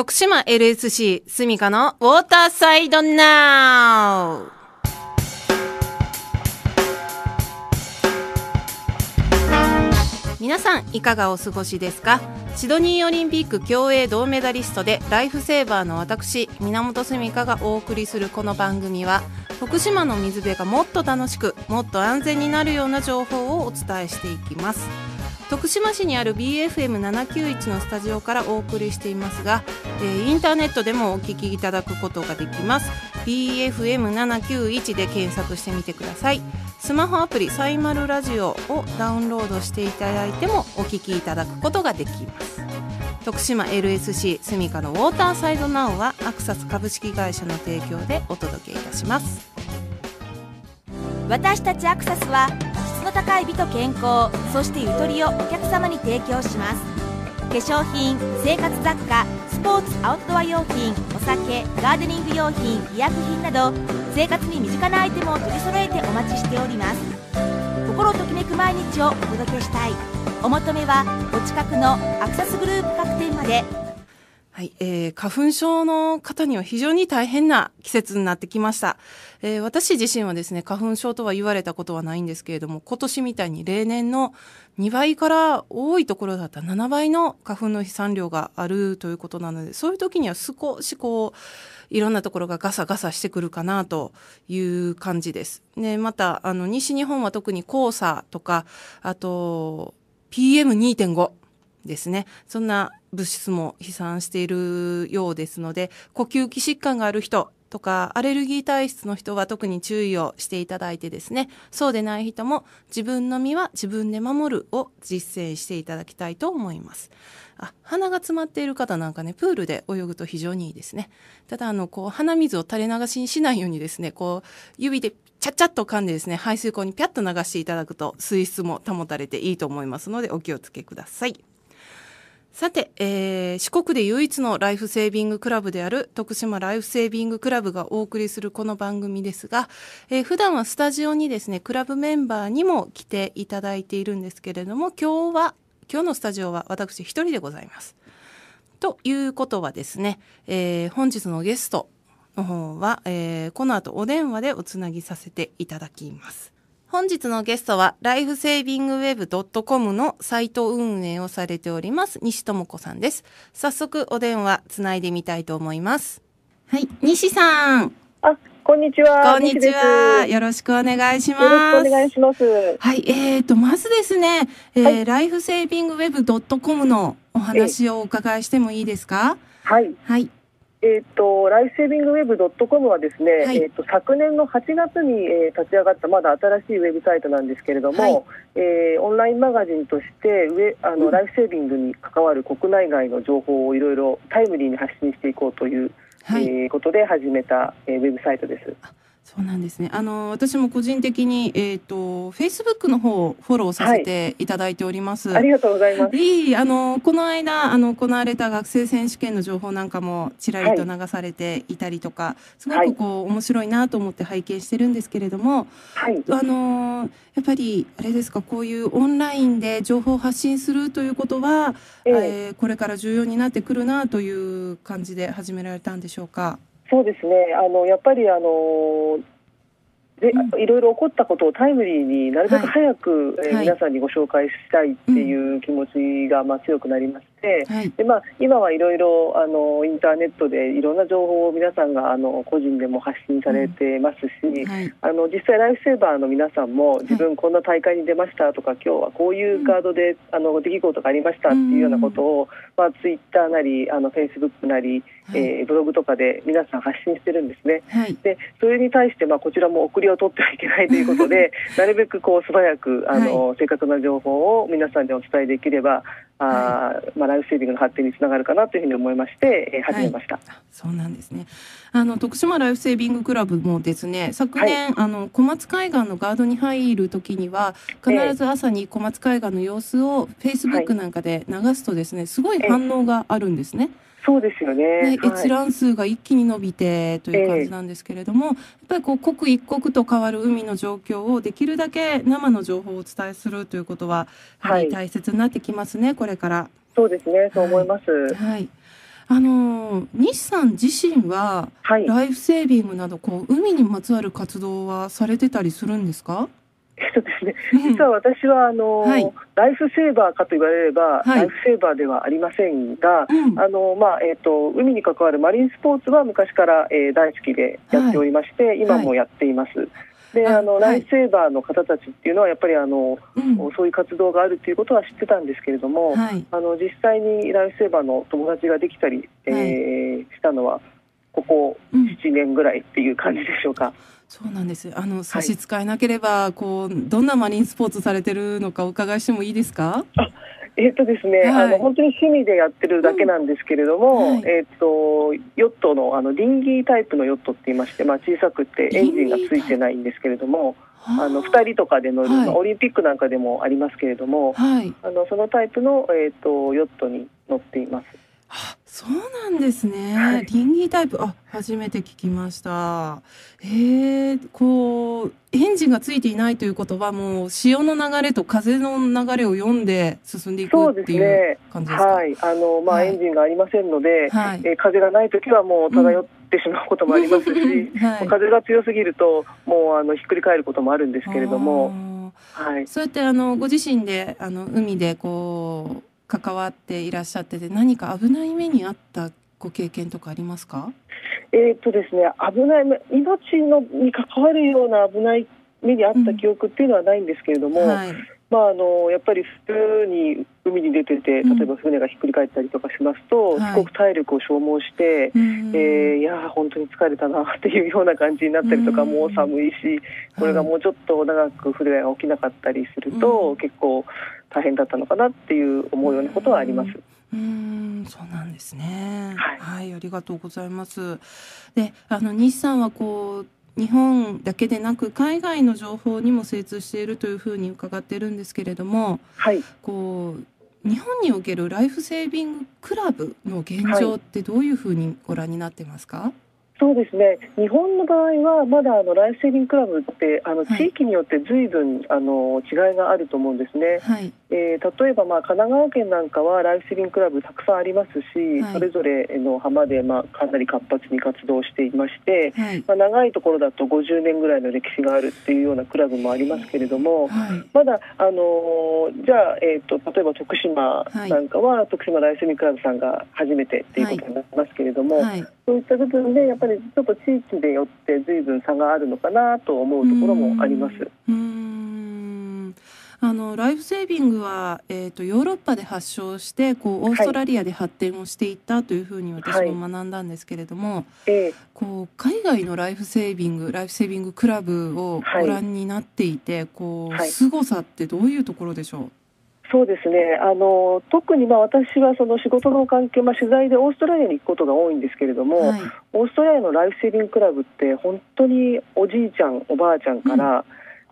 徳島 LSC スミカのウォーターサイドナウ皆さんいかがお過ごしですか？シドニーオリンピック競泳銅メダリストでライフセーバーの私源澄香がお送りするこの番組は徳島の水辺がもっと楽しくもっと安全になるような情報をお伝えしていきます。徳島市にある BFM791 のスタジオからお送りしていますが、えー、インターネットでもお聞きいただくことができます。BFM791 で検索してみてください。スマホアプリサイマルラジオをダウンロードしていただいてもお聞きいただくことができます。徳島 LSC スミカのウォーターサイドナウはアクサス株式会社の提供でお届けいたします。私たちアクサスはの高い美と健康そしてゆとりをお客様に提供します。化粧品生活雑貨スポーツアウトドア用品お酒ガーデニング用品医薬品など生活に身近なアイテムを取り揃えてお待ちしております。心ときめく毎日をお届けしたい。お求めはお近くのアクサスグループ各店まで。はい、えー、花粉症の方には非常に大変な季節になってきました、えー、私自身はですね花粉症とは言われたことはないんですけれども今年みたいに例年の2倍から多いところだった7倍の花粉の飛散量があるということなのでそういう時には少しこういろんなところがガサガサしてくるかなという感じです。ね、またあの西日本は特に黄砂とかあと PM2.5 ですね。そんな物質も飛散しているようですので呼吸器疾患がある人とかアレルギー体質の人は特に注意をしていただいてですね。そうでない人も自分の身は自分で守るを実践していただきたいと思います。あ鼻が詰まっている方なんかねプールで泳ぐと非常にいいですね。ただあのこう鼻水を垂れ流しにしないようにですねこう指でちゃっちゃっと噛んでですね排水口にピャッと流していただくと水質も保たれていいと思いますのでお気をつけください。さて、えー、四国で唯一のライフセービングクラブである徳島ライフセービングクラブがお送りするこの番組ですが、えー、普段はスタジオにですねクラブメンバーにも来ていただいているんですけれども今日は今日のスタジオは私一人でございます。ということはですね、えー、本日のゲストの方は、えー、この後お電話でおつなぎさせていただきます。本日のゲストは、ライフセービングウェブドットコムのサイト運営をされております、西智子さんです。早速お電話つないでみたいと思います。はい、西さん。あ、こんにちは。こんにちは。よろしくお願いします。よろしくお願いします。はい、えっ、ー、と、まずですね、えー、はい、ライフセービングウェブドットコムのお話をお伺いしてもいいですか？はい。はい。えーと、ライフセービングウェブドットコムはですね、はい、えーと、昨年の8月に、えー、立ち上がったまだ新しいウェブサイトなんですけれども、はい、えー、オンラインマガジンとして上あの、うん、ライフセービングに関わる国内外の情報をいろいろタイムリーに発信していこうという、はい、えー、ことで始めた、えー、ウェブサイトです。そうなんですね。あの私も個人的にえっ、ー、とフェイスブックの方をフォローさせていただいております。はい、ありがとうございます。いいあのこの間あの行われた学生選手権の情報なんかもちらりと流されていたりとか、はい、すごくこう面白いなと思って拝見してるんですけれども、はい、あのやっぱりあれですかこういうオンラインで情報を発信するということは、えー、えー、これから重要になってくるなという感じで始められたんでしょうか？そうですね。あのやっぱりあので、いろいろ起こったことをタイムリーになるべく早く、はい、えー、皆さんにご紹介したいっていう気持ちが、まあ、強くなりまして、はい、でまあ、今はいろいろあのインターネットでいろんな情報を皆さんがあの個人でも発信されてますし、うん。はい、あの実際ライフセーバーの皆さんも自分こんな大会に出ましたとか、今日はこういうカードで、あの出来事がありましたっていうようなことを、まあ、ツイッターなりあのフェイスブックなり、えー、ブログとかで皆さん発信してるんですね。でそれに対して、まあ、こちらも送りを取ってはいけないということで なるべくこう素早くあの、はい、正確な情報を皆さんでお伝えできればあ、はい、まあ、ライフセービングの発展につながるかなというふうに思いまして、えー、始めました、はい、そうなんですね。あの徳島ライフセービングクラブもですね昨年、あの小松海岸のガードに入る時には必ず朝に小松海岸の様子をフェイスブックなんかで流すとですねすごい反応があるんですね。えーそうですよね、ね、閲覧数が一気に伸びてという感じなんですけれども、やっぱりこう刻一刻と変わる海の状況をできるだけ生の情報をお伝えするということは、はい、大切になってきますねこれから。そうですねそう思います、はい。あの西さん自身は、はい。ライフセービングなどこう海にまつわる活動はされてたりするんですか？えっとですね、実は私はあの、はい。ライフセーバーかと言われれば、はい。ライフセーバーではありませんが、うん。あのまあえっ、と海に関わるマリンスポーツは昔から、えー大好きでやっておりまして、今もやっています。で、ああのはい。ライフセーバーの方たちっていうのはやっぱりあの、うん。そういう活動があるということは知ってたんですけれども、はい。あの実際にライフセーバーの友達ができたり、えーしたのはここうん7年ぐらいっていう感じでしょうか。そうなんです。あの差し支えなければ、こうどんなマリンスポーツされてるのかお伺いしてもいいですか？えっ、とですね、はいあの本当に趣味でやってるだけなんですけれども、うんはいえっ、とヨットのあのリンギータイプのヨットって言いまして、まあ小さくてエンジンがついてないんですけれども、あの二人とかで乗る、はいまあオリンピックなんかでもありますけれども、はい。あのそのタイプのえっ、とヨットに乗っています。あそうなんですね、はい。リンギータイプ。あ初めて聞きました。へえこうエンジンがついていないということはもう潮の流れと風の流れを読んで進んでいくっていうね。感じですか？はい、あのまあ、はい。エンジンがありませんので、はい。えー風がない時はもう漂ってしまうこともありますし、はい。風が強すぎるともうあのひっくり返ることもあるんですけれども、はい。そうやってあのご自身であの海でこう関わっていらっしゃってて何か危ない目にあったご経験とかありますか？えーっとですね、危ない目命のに関わるような危ない目にあった記憶っていうのはないんですけれども、はい。まああのやっぱり普通に海に出ててうん。例えば船がひっくり返ったりとかしますと、はい。すごく体力を消耗して、うんえーいやー本当に疲れたなっていうような感じになったりとか、うん。もう寒いしこれがもうちょっと長く船が起きなかったりすると、うん。結構大変だったのかなっていう思うようなことはあります。うーん、そうなんですね。は、はいいありがとうございます。で、あの西さんはこう日本だけでなく海外の情報にも精通しているというふうに伺っているんですけれども、はいこう日本におけるライフセービングクラブの現状ってどういうふうにご覧になってますか？そうですね。日本の場合はまだあのライフセービングクラブってあのはい。地域によって随分あの違いがあると思うんですね。はい、えー例えば、まあ、神奈川県なんかはライフセービングクラブたくさんありますし、はい。それぞれの浜で、まあ、かなり活発に活動していまして、はい、まあ、長いところだと50年ぐらいの歴史があるっていうようなクラブもありますけれども、はい、まだ、あのーじゃあ、えー、と例えば徳島なんかは、徳島ライフセービングクラブさんが初めてっていうことになりますけれども、はい。そういった部分でやっぱりちょっと地域でよって随分差があるのかなと思うところもあります。うーん。あのライフセービングは、えー、とヨーロッパで発祥してこうオーストラリアで発展をしていったというふうに私も学んだんですけれども、えーこう海外のライフセービングライフセービングクラブをはい。ご覧になっていて、こうはい。凄さってどういうところでしょう？そうですね。あの特にまあ私はその仕事の関係、まあ、取材でオーストラリアに行くことが多いんですけれども、はい。オーストラリアのライフセービングクラブって本当におじいちゃんおばあちゃんから、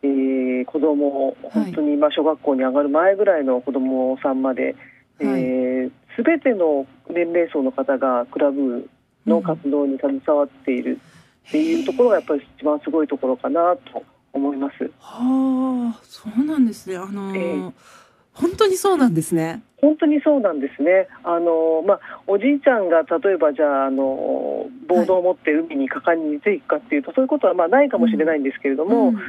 えー子供本当にまあ小学校に上がる前ぐらいの子供さんまで、えー全ての年齢層の方がクラブの活動に携わっているっていうところがやっぱり一番すごいところかなと思います。はあそうなんですね。あの、ええ本当にそうなんですね。本当にそうなんですね。あのまあおじいちゃんが例えばじゃああのボードを持って海に果敢に出ていくかっていうと、そういうことはまあないかもしれないんですけれども、うん。必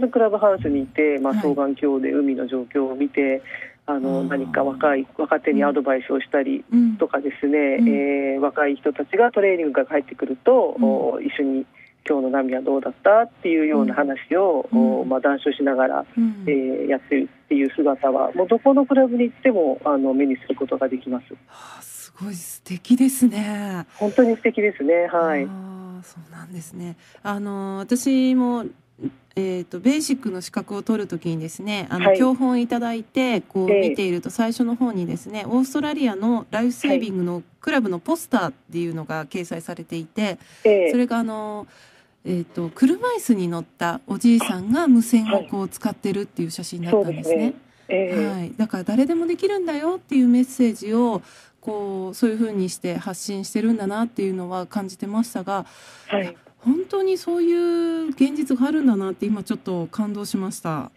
ずクラブハウスにいて、まあ、はい。双眼鏡で海の状況を見て、あのあー。何か若い若手にアドバイスをしたりうん。とかですね、うん。えー若い人たちがトレーニングが入ってくると、一緒に今日の波はどうだったっていうような話を、うん。おまあ、談笑しながらうん。えーやってるっていう姿はもうどこのクラブに行ってもあの目にすることができます。はあすごい素敵ですね。本当に素敵ですね。はい。ああそうなんですね。あの私もえー、とベーシックの資格を取るときにですねあの、はい。教本いただいてこうええ。見ていると最初の方にですねオーストラリアのライフセービングのクラブのポスターっていうのが掲載されていてえ。それがあの、えー、と車椅子に乗ったおじいさんが無線をこう使ってるっていう写真だったんですね。そうですね。ええ。はい、だから誰でもできるんだよっていうメッセージをこうそういうふうにして発信してるんだなっていうのは感じてましたがはい。本当にそういう現実があるんだなって今ちょっと感動しました。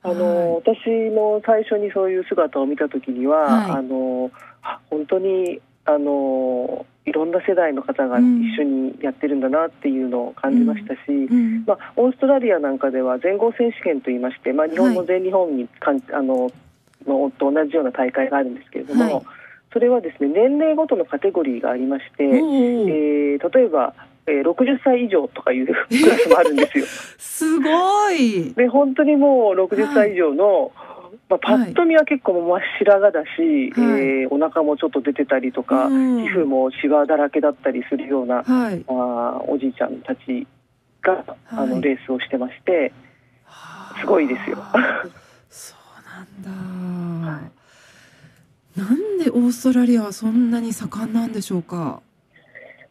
あの私も最初にそういう姿を見た時には、はい。あのあ本当にあのいろんな世代の方が一緒にやってるんだなっていうのを感じましたし、うん。まあ、オーストラリアなんかでは全豪選手権といいまして、まあ、日本の全日本にかん、あののと同じような大会があるんですけれども、はい。それはですね年齢ごとのカテゴリーがありまして、おーえー例えば、えー60歳以上とかいう クラスもあるんですよ。すごい。で本当にもう60歳以上の、まあ、パッと見は結構真っ白髪だし、はいえーお腹もちょっと出てたりとか、うん皮膚もシワだらけだったりするような、はい。あーおじいちゃんたちが、あはいのレースをしてましてすごいですよ。そうなんだ。なんでオーストラリアはそんなに盛んなんでしょうか？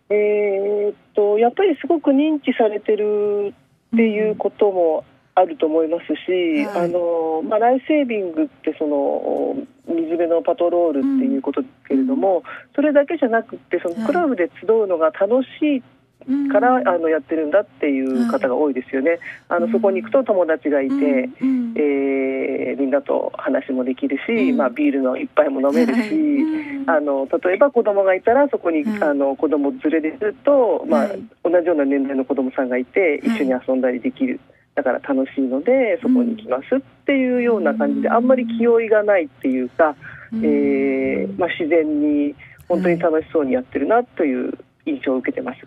えーっとやっぱりすごく認知されてるっていうこともあると思いますし、はい。あのまあ、ライフセービングってその水辺のパトロールっていうことですけれども、それだけじゃなくってそはい。のクラブで集うのが楽しいうん。から、あのやってるんだっていう方が多いですよね。あのそこに行くと友達がいて、うん。えーみんなと話もできるし、うん。まあ、ビールの一杯も飲めるし、はい。うん。あの例えば子供がいたらそこに、はいあの子供連れてると、まあはい。同じような年代の子供さんがいて一緒に遊んだりできる、だから楽しいのでそこに行きますっていうような感じで、うんあんまり気負いがないっていうか、うん。えーまあ、自然に本当に楽しそうにやってるなという印象を受けてます。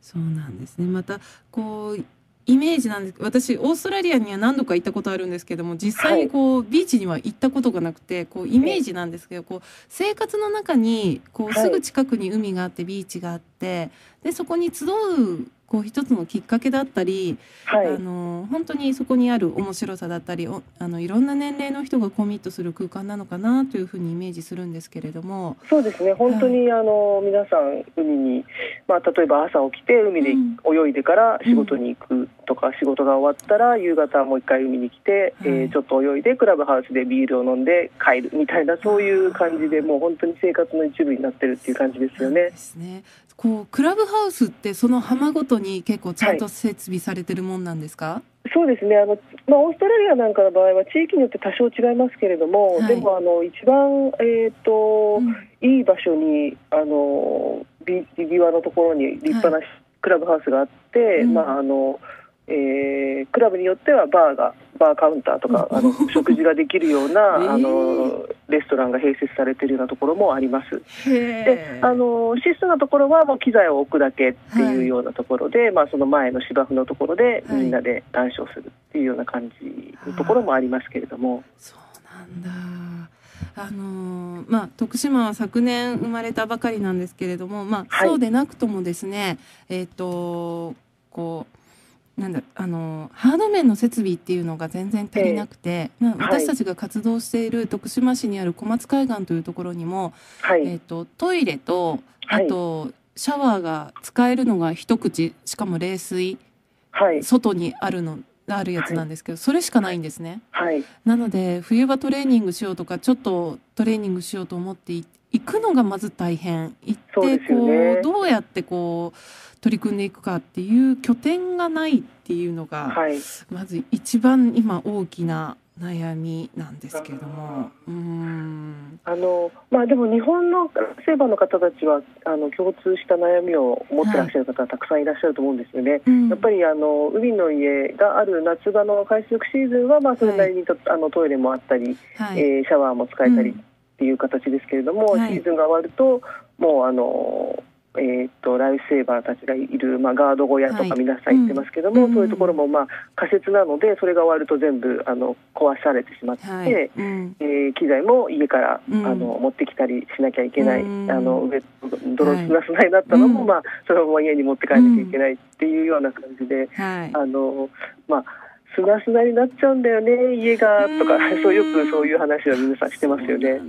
そうなんですね。またこうイメージなんです私オーストラリアには何度か行ったことあるんですけども実際にこう、ビーチには行ったことがなくてこうイメージなんですけどこう生活の中にこうはい。すぐ近くに海があってビーチがあってでそこに集うこう一つのきっかけだったり、はいあの本当にそこにある面白さだったりおあのいろんな年齢の人がコミットする空間なのかなというふうにイメージするんですけれども。そうですね本当に、あの皆さん海に、まあ、例えば朝起きて海でうん泳いでから仕事に行くとか、仕事が終わったら夕方もう一回海に来て、はいえーちょっと泳いでクラブハウスでビールを飲んで帰るみたいなそういう感じでもう本当に生活の一部になってるっていう感じですよねで。すね。こうクラブハウスってその浜ごとに結構ちゃんと設備されてるもんなんですか？そうですね。あの、まあ、オーストラリアなんかの場合は地域によって多少違いますけれども、はい。でもあの一番、えーとうん。いい場所にあのビーチ際のところに立派なクラブハウスがあって、うん。まああのえークラブによってはバーがバーカウンターとか、あの食事ができるような、えー。あのレストランが併設されているようなところもあります。へであの質素なところはもう機材を置くだけってはいいうようなところで、まあ、その前の芝生のところではい。みんなで談笑するっていうような感じのところもありますけれども、そうなんだ。あのーまあ徳島は昨年生まれたばかりなんですけれども、まあ、はい。そうでなくともですね、えっ、とこうなんだあのーハード面の設備っていうのが全然足りなくて、まあ、はい。私たちが活動している徳島市にある小松海岸というところにも、はい、えっ、とトイレとあはい。と、シャワーが使えるのが一口しかも冷水はい、外にあるのあるやつなんですけど、それしかないんですね。はい、なので冬場トレーニングしようとかちょっとトレーニングしようと思ってい行くのがまず大変。行ってそうね。うどうやってこう取り組んでいくかっていう拠点がないっていうのが、はい、まず一番今大きな悩みなんですけれども。うー。ん。あのまあでも日本のセーバーの方たちはあの共通した悩みを持ってらっしゃる方はたくさんいらっしゃると思うんですよね。うん。やっぱりあの海の家がある夏場の海水浴シーズンはまあそれなりにと、あのトイレもあったり、はい。えーシャワーも使えたりうんっていう形ですけれども、はい。シーズンが終わるともうあの、えーっとライフセーバーたちがいる、まあ、ガード小屋とはい。か皆さん言ってますけども、うん。そういうところも、まあ、仮設なのでそれが終わると全部あの壊されてしまって。はい。うん。えー機材も家から、うん。あの持ってきたりしなきゃいけない、うん。あの上泥はい。砂砂になったのも、うん。まあ、そのまま家に持って帰らなきゃいけないっていうような感じで、はい。あのまあ、砂砂になっちゃうんだよね家がとかうん そうよくそういう話は皆さんしてますよね。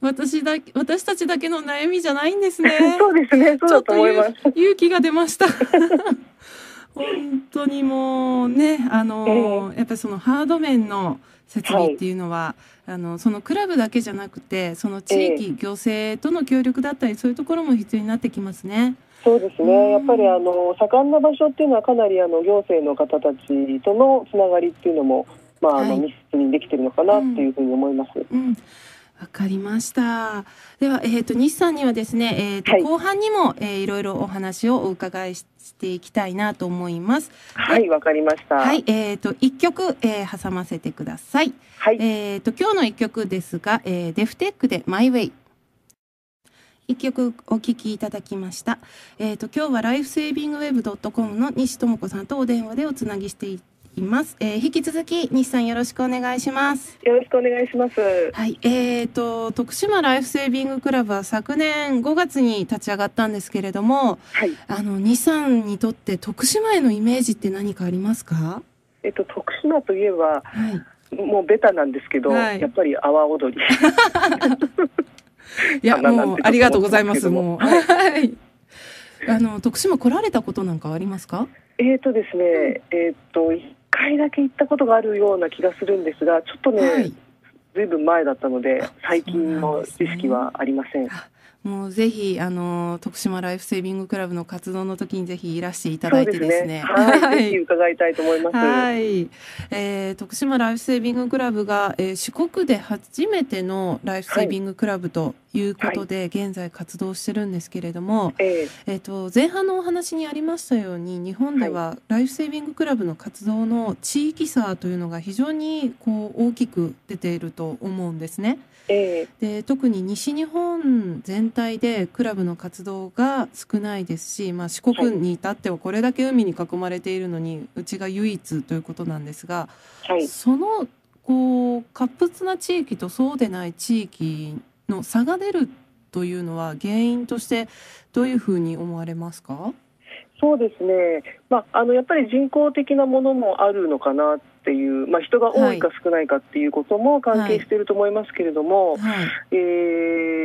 私だ私たちだけの悩みじゃないんですね。そうですねそうだと思います。ちょっと勇勇気が出ました。本当にもうね、あの、やっぱりそのハード面の設備っていうのは、あのそのクラブだけじゃなくて、その地域、行政との協力だったり、そういうところも必要になってきますね。そうですうんねやっぱりあの盛んな場所っていうのはかなりあの行政の方たちとのつながりっていうのも、まああのはい密接にできてるのかなっていうふうに思います。うん。わかりました。では、えっ、と、西さんにはですね、えっ、と、はい後半にも、えーいろいろお話をお伺いししていきたいなと思います。はい、わかりました。はい、えっ、と、一曲、えー挟ませてください。はい、えっ、と、今日の一曲ですが、えーデフテックでマイウェイ。一曲お聴きいただきました。えっ、と、今日はライフセービングウェブドットコムの西智子さんとお電話でおつなぎしています。えー引き続き西さんよろしくお願いします。よろしくお願いします。はい、えー、と徳島ライフセービングクラブは昨年5月に立ち上がったんですけれどもはい、あの西さんにとって徳島へのイメージって何かありますか？えっと徳島といえばはい。もうベタなんですけど、はい。やっぱり阿波踊り。いやも。うありがとうございますもう。はい。あの徳島来られたことなんかはありますか？えっとですね、えっと一回だけ行ったことがあるような気がするんですが、ちょっとね、はいずいぶん前だったので最近のですね知識はありません。もうぜひあの徳島ライフセービングクラブの活動の時にぜひいらしていただいてですね。はい、ぜひ伺いたいと思います。はい、えー徳島ライフセービングクラブが、えー四国で初めてのライフセービングクラブということで、現在活動してるんですけれども、ええ。えー、と前半のお話にありましたように日本ではライフセービングクラブの活動の地域差というのが非常にこう大きく出ていると思うんですね。ええ。で特に西日本全体でクラブの活動が少ないですし、まあ、四国に至ってはこれだけ海に囲まれているのにうちが唯一ということなんですが、はい。そのこう活発な地域とそうでない地域の差が出るというのは原因としてどういうふうに思われますか？そうですね。まああのやっぱり人工的なものもあるのかなっていう、まあ人が多いか少ないかっていうことも関係していると思いますけれども、はい、え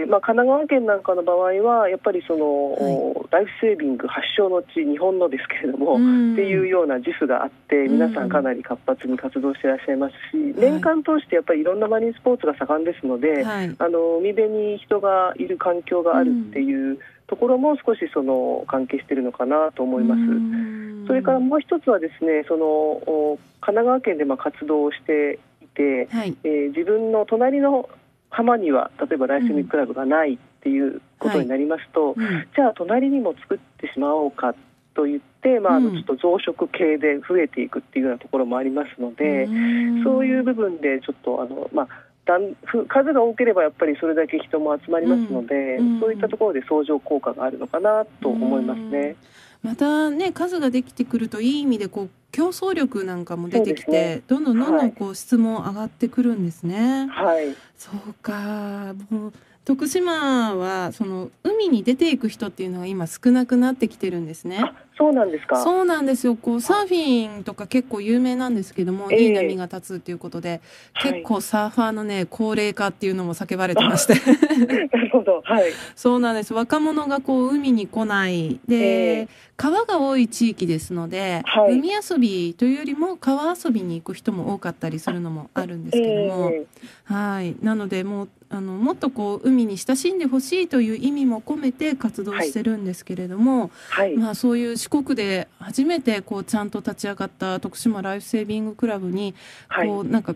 ーまあ神奈川県なんかの場合はやっぱりその、はライフセービング発祥の地日本のですけれども。ん。っていうような自負があってん。皆さんかなり活発に活動していらっしゃいますし、はい。年間通してやっぱりいろんなマリンスポーツが盛んですので、はい。あの海辺に人がいる環境があるっていうところも少しその関係しているのかなと思います。うんそれからもう一つはですねそのお神奈川県でまあ活動をしていて、はい。えー自分の隣の浜には例えばライスミッククラブがないっていうことになりますと、うん。じゃあ隣にも作ってしまおうかと言って、まあ、ちょっと増殖系で増えていくっていうようなところもありますので、ん。そういう部分でちょっとあの、まあ、だんふ数が多ければやっぱりそれだけ人も集まりますので、うん。うん。そういったところで相乗効果があるのかなと思いますね。またね数ができてくるといい意味でこう競争力なんかも出てきて、ね。どんどんどんどはいんこう質も上がってくるんですね。はい、そうかもう徳島はその海に出ていく人っていうのが今少なくなってきてるんですね。あそうなんですか？そうなんですよ。こうサーフィンとか結構有名なんですけども、ええ。いい波が立つっていうことではい。結構サーファーのね高齢化っていうのも叫ばれてまして。なるほど、はい、そうなんです。若者がこう海に来ない。で、ええ。川が多い地域ですので、はい。海遊びというよりも川遊びに行く人も多かったりするのもあるんですけども、え。はい。なのでもうあのもっとこう海に親しんでほしいという意味も込めて活動してるんですけれども、ーはい、まあ、そういう四国で初めてこうちゃんと立ち上がった徳島ライフセービングクラブにはい、こうなんか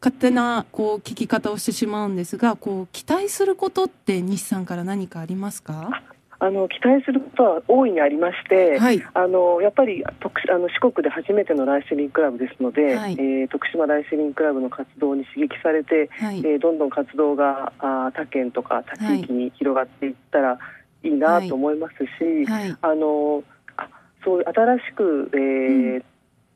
勝手なこう聞き方をしてしまうんですがこう期待することって西さんから何かありますか？あの期待することは大いにありまして、はい。あのやっぱり徳あの四国で初めてのライセリングクラブですので、はい。えー徳島ライセリングクラブの活動に刺激されて、はい。えーどんどん活動があー他県とか他地域に広がっていったらいいなと思いますし、はい。あのあそういう新しく、えーうん。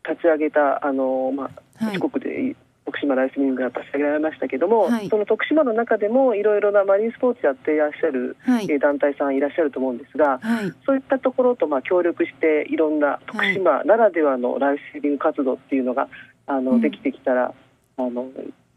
立ち上げたあの、まあはい。四国で徳島ライスリングが立ち上げられましたけども、はい。その徳島の中でもいろいろなマリンスポーツやっていらっしゃる、団体さんいらっしゃると思うんですが、はい。そういったところとまあ協力していろんな徳島ならではのライフセービング活動っていうのがあの、うん。できてきたらあの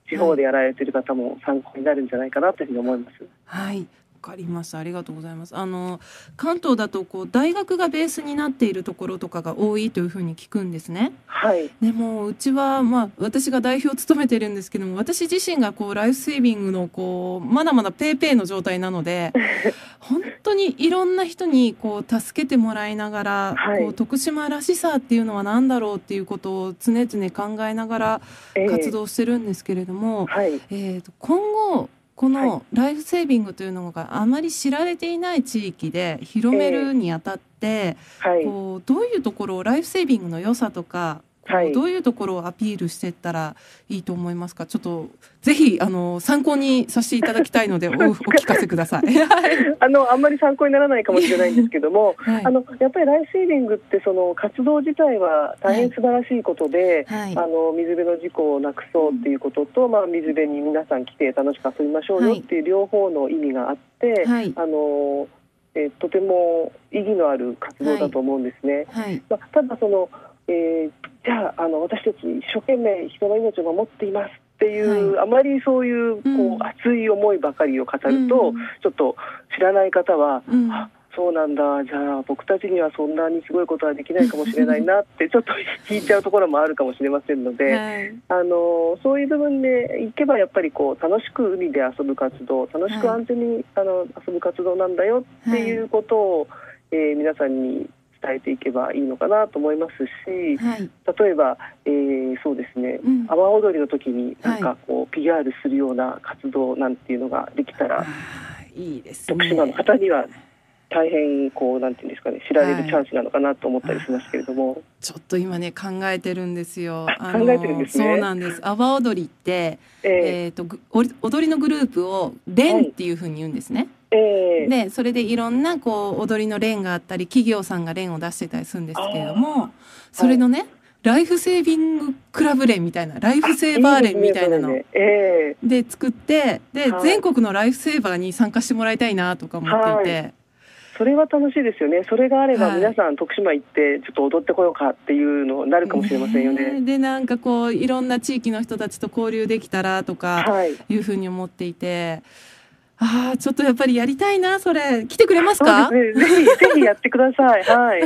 地方でやられている方も参考になるんじゃないかなというふうに思います。はい。わかりましたありがとうございます。あの関東だとこう大学がベースになっているところとかが多いというふうに聞くんですね。はい、でもうちはまあ私が代表を務めてるんですけども私自身がこうライフセービングのこうまだまだペーペーの状態なので 本当にいろんな人にこう助けてもらいながら、はい。こう徳島らしさっていうのは何だろうっていうことを常々考えながらえー活動してるんですけれども、はい、えーと今後このライフセービングというのがあまり知られていない地域で広めるにあたって、はい。こうどういうところをライフセービングの良さとか、はい。どういうところをアピールしていったらいいと思いますか？ちょっとぜひあの参考にさせていただきたいので おお聞かせください。はい。あのあんまり参考にならないかもしれないんですけども、はい。あのやっぱりライフセービングってその活動自体は大変素晴らしいことで、はい。あの水辺の事故をなくそうっていうことと、まあ水辺に皆さん来て楽しく遊びましょうよっていう両方の意味があって、はい。あのえーとても意義のある活動だと思うんですね。はい。まあ、ただその、えーじゃああの私たち一生懸命人の命を守っていますっていう、あまりそういうこう、うん。熱い思いばかりを語ると、うん。ちょっと知らない方は、うん。あそうなんだじゃあ僕たちにはそんなにすごいことはできないかもしれないなってちょっと聞いちゃうところもあるかもしれませんので。はい。あのそういう部分でいけばやっぱりこう楽しく海で遊ぶ活動楽しくはい。安全に、あの遊ぶ活動なんだよっていうことを、えー皆さんに伝えていけばいいのかなと思いますしはい例えば、えーそうですねうん阿波踊りの時になんはかこう PR するような活動なんていうのができたらあーいいですね。徳島の方には大変こうなんていうんですかね知られはいるチャンスなのかなと思ったりしますけれども、ちょっと今ね考えてるんですよ。あ考えてるんですねそうなんです。阿波踊りって、ええっ、と踊りのグループを連っていうふうに言うんですね。ーえーでそれでいろんなこう踊りの連があったり企業さんが連を出してたりするんですけれどもそれのね、ライフセービングクラブ連みたいなライフセーバー連みたいなの。いい。で作ってで、はい。全国のライフセーバーに参加してもらいたいなとか思っていて、それは楽しいですよね。それがあればはい。皆さん徳島行ってちょっと踊ってこようかっていうのになるかもしれませんよね。えでなんかこういろんな地域の人たちと交流できたらとかはい。いうふうに思っていてああちょっとやっぱりやりたいなそれ来てくれますか？そうですね。ぜひぜひやってください。はい。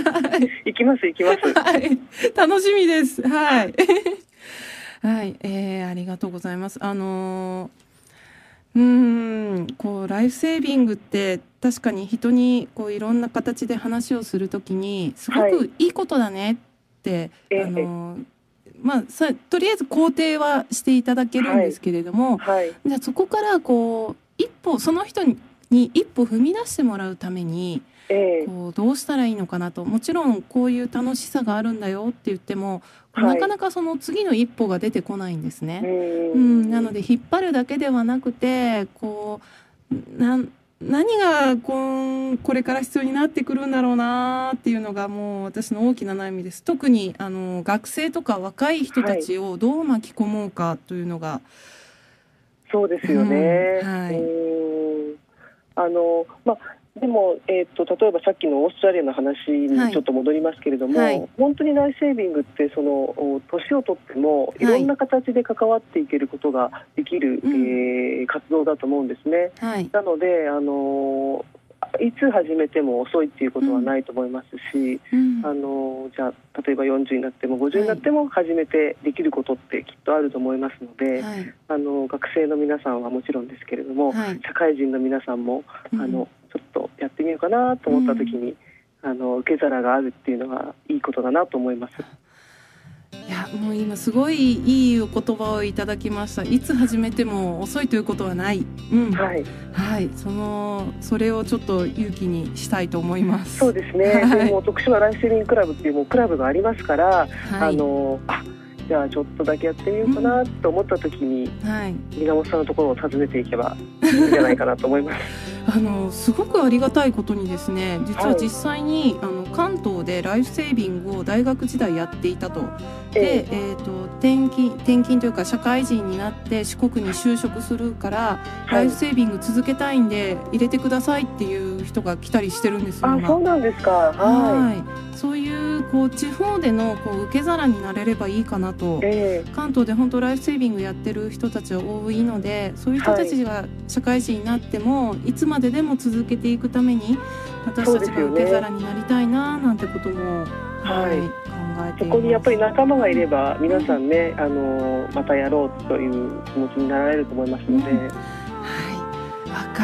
行きます行きます。はい、楽しみです。はい。はい、えー、ありがとうございます。あのーうーん、こうライフセービングって確かに人にこういろんな形で話をするときにすごくいいことだねって、ええあのーまあさとりあえず肯定はしていただけるんですけれども、はい。じゃあそこからこう一歩その人にに一歩踏み出してもらうために。ええこうどうしたらいいのかなともちろんこういう楽しさがあるんだよって言っても、はいなかなかその次の一歩が出てこないんですうね。んうん、なので引っ張るだけではなくてこう何がこうこれから必要になってくるんだろうなっていうのがもう私の大きな悩みです。特にあの学生とか若い人たちをどう巻き込もうかというのが、そうですよね。うんはいうんあのまあ。でも、えー、と例えばさっきのオーストラリアの話にはいちょっと戻りますけれども、はい本当にライフセービングってそのお年を取ってもいろんな形で関わっていけることができる、うんえー活動だと思うんですね。はいなので、あのいつ始めても遅いっていうことはないと思いますし、うん。あのじゃあ例えば40になっても50になっても始めてできることってきっとあると思いますので、はい。あの学生の皆さんはもちろんですけれども、はい。社会人の皆さんも、うん。あのちょっとやってみようかなと思った時に、あの受け皿があるっていうのはいいことだなと思います。いやもう今すごいいいお言葉をいただきました。いつ始めても遅いということはない、うん。はい。はい、そのそれをちょっと勇気にしたいと思います。そうですね。はい。でも徳島ライフセービングクラブっていうもうクラブがありますから、はい。あのあじゃあちょっとだけやってみようかなと思った時に、はい、源さんのところを訪ねていけばいいんじゃないかなと思います。あのすごくありがたいことにですね実は実際に、あの関東でライフセービングを大学時代やっていたと。で、えー、と転勤転勤というか社会人になって四国に就職するから、ライフセービング続けたいんで入れてくださいっていう人が来たりしてるんですよあ、今。そうなんですか。ははい、そういうこう地方でのこう受け皿になれればいいかなと。い。え。関東で本当ライフセービングやってる人たちは多いのでそういう人たちが社会人になっても、い、つまででも続けていくために私たちが受け皿になりたいななんてことも、はい。考えてそ。こにやっぱり仲間がいれば皆さんね、あのまたやろうという気持ちになられると思いますので、うん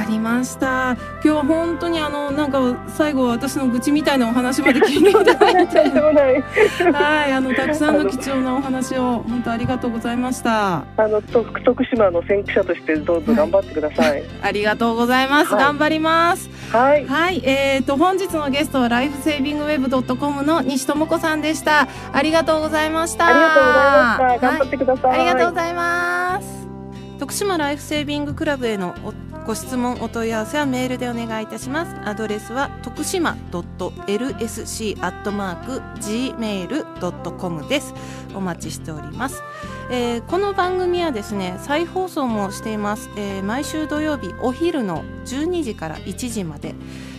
かりました。今日は本当にあのなんか最後私の愚痴みたいなお話まで聞いていただいて。はいあのたくさんの貴重なお話を本当ありがとうございました。あの徳島の先駆者としてどうぞ頑張ってください、ありがとうございます、はい、頑張ります。はい、はい、えっ、ー、と本日のゲストはライフセービングウェブドットコムの西智子さんでした。ありがとうございました。ありがとうございました。頑張ってください、はい、ありがとうございます。徳島ライフセービングクラブへのご質問お問い合わせはメールでお願いいたします。アドレスは徳島 .lsc.gmail.com です。お待ちしております、えー、この番組はですね再放送もしています、えー、毎週土曜日お昼の12時から1時まで。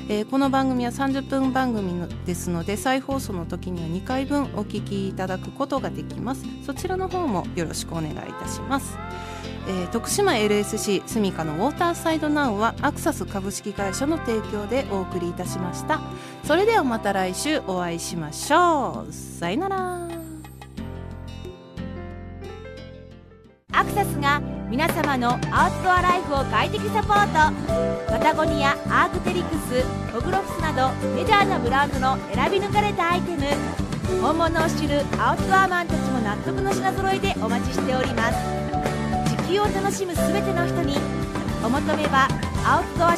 えー、この番組は30分番組のですので再放送の時には2回分お聞きいただくことができます。そちらの方もよろしくお願いいたします。えー、徳島 LSC スミカのウォーターサイドナウはアクサス株式会社の提供でお送りいたしました。それではまた来週お会いしましょう。さよなら。アクサスが皆様のアウトドアライフを快適サポート。パタゴニアアークテリクスホグロフスなどメジャーなブランドの選び抜かれたアイテム。本物を知るアウトドアマンたちも納得の品揃えでお待ちしております。球を楽しむ全ての人にお求めはアウトドア